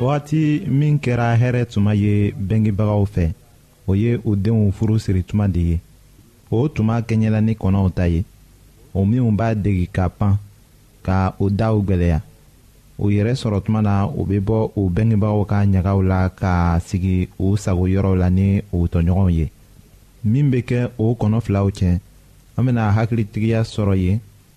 wagati min kɛra hɛrɛ tuma ye bɛngebagaw fɛ o ye u denw furu siri tuma de ye o tuma kɛɲɛla ni kɔnɔw ta ye o minnu b'a degi ka pan ka o daw gwɛlɛya u yɛrɛ sɔrɔ tuma na u bɛ bɔ u bɛngebagaw ka ɲagaw la ka sigi u sago yɔrɔw la ni u tɔɲɔgɔnw ye min bɛ kɛ o kɔnɔ filaw cɛ an bɛna hakilitigiya sɔrɔ yen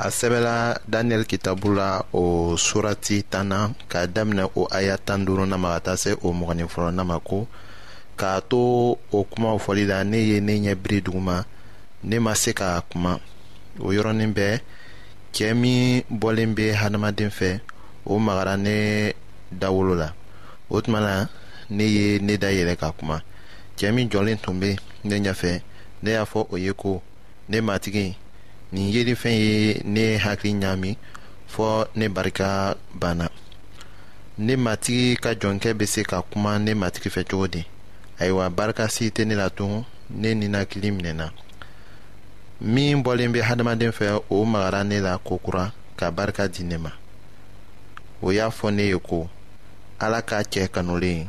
a sɛbɛla daniyɛli kitabu la o surati tan na k'a daminɛ o aya tan duuruna ma ka taa se o mɔgɔni fɔlɔna ma ko k'a to o kumaw fɔli la ne ye ne ɲɛ biri duguma ne ma se k'a kuma o yɔrɔnin bɛɛ cɛɛ min bɔlen be hadamaden fɛ o magara ne dawolo la o tuma na ne ye ne da yɛlɛ ka kuma cɛɛ min jɔlen tun be ne ɲɛfɛ ne y'a fɔ o ye ko ne matigi nin yelifɛn ye ne hakili ɲaami fɔɔ ne barika banna ne matigi ka jɔnkɛ be se ka kuma ne matigi fɛ cogo di ayiwa barika si tɛ ne la tun ne ninakili minɛna min bɔlen bɛ hadamaden fɛ o magara ne la kokura ka barika di ne ma o y'a fɔ ne ye ko ala k'a cɛ kanulen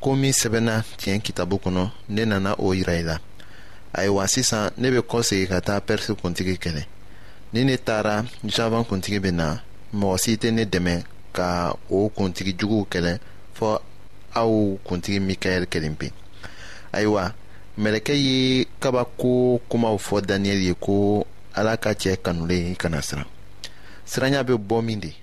ko min sɛbɛnna tiɲɛ kitabu kɔnɔ ne nana o yira i la ayiwa sisan ne bɛ kɔ segin ka taa pɛrisi kuntigi kɛlɛ ni ne taara javan kuntigi bɛ na mɔgɔ si tɛ ne dɛmɛ ka o kuntigi juguw kɛlɛ fɔ aw kuntigi mikaɛl kelen pe ayiwa mɛlɛkɛ ye kabako kumaw fɔ daniyɛli ye ko ala ka cɛ kanulen kana siran siranya bɛ bɔ min de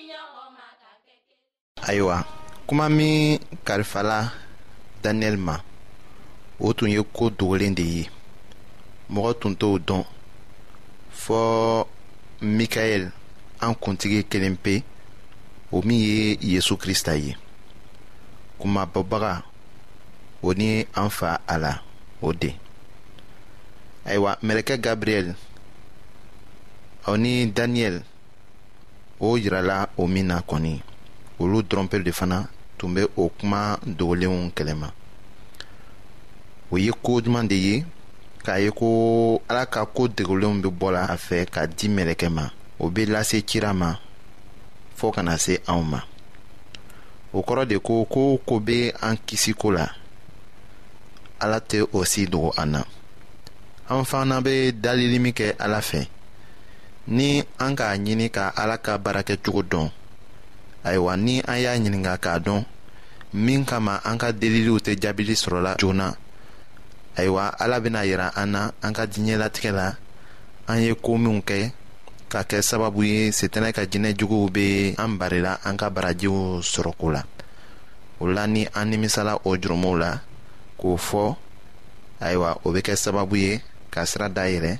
ayiwa kuma min kalifala daniyɛli ma o tun ye ko dogolen de ye mɔgɔ tun t'o dɔn fɔɔ mikaɛl an kuntigi kelen pe o min ye yezu krista ye kumabɔbaga o ni an fa a la o de ayiwa mɛlɛkɛ gabriyɛl aw ni daniyɛli o yirala o min na kɔni olu dɔrɔnpere de fana tun bɛ o kuma dogolenw kɛlɛma o ye ko duman de ye k'a ye ko ala ka ko dogolenw bɛ bɔ la a fɛ ka di mɛlɛkɛ ma o bɛ lase cira ma fɔɔ kana se anw ma o kɔrɔ de ko ko ko bɛ an kisi ko la ala tɛ o si dogo an na an fana bɛ dalili min kɛ ala fɛ ni an k'a ɲini ka ala ka baarakɛ cogo dɔn ayiwa ni an y'a ɲininka k'a dɔn min kama an ka deliliw tɛ jaabili sɔrɔla joona ayiwa ala bɛna yira an na an ka diɲɛlatigɛ la an ye ko minw kɛ ka kɛ sababu ye setɛnɛ ka jinɛ juguw bɛ an barila an ka barajiw sɔrɔko la o la ni an nimisala o jurumow la k'o fɔ ayiwa o bɛ kɛ sababu ye ka sira dayɛlɛ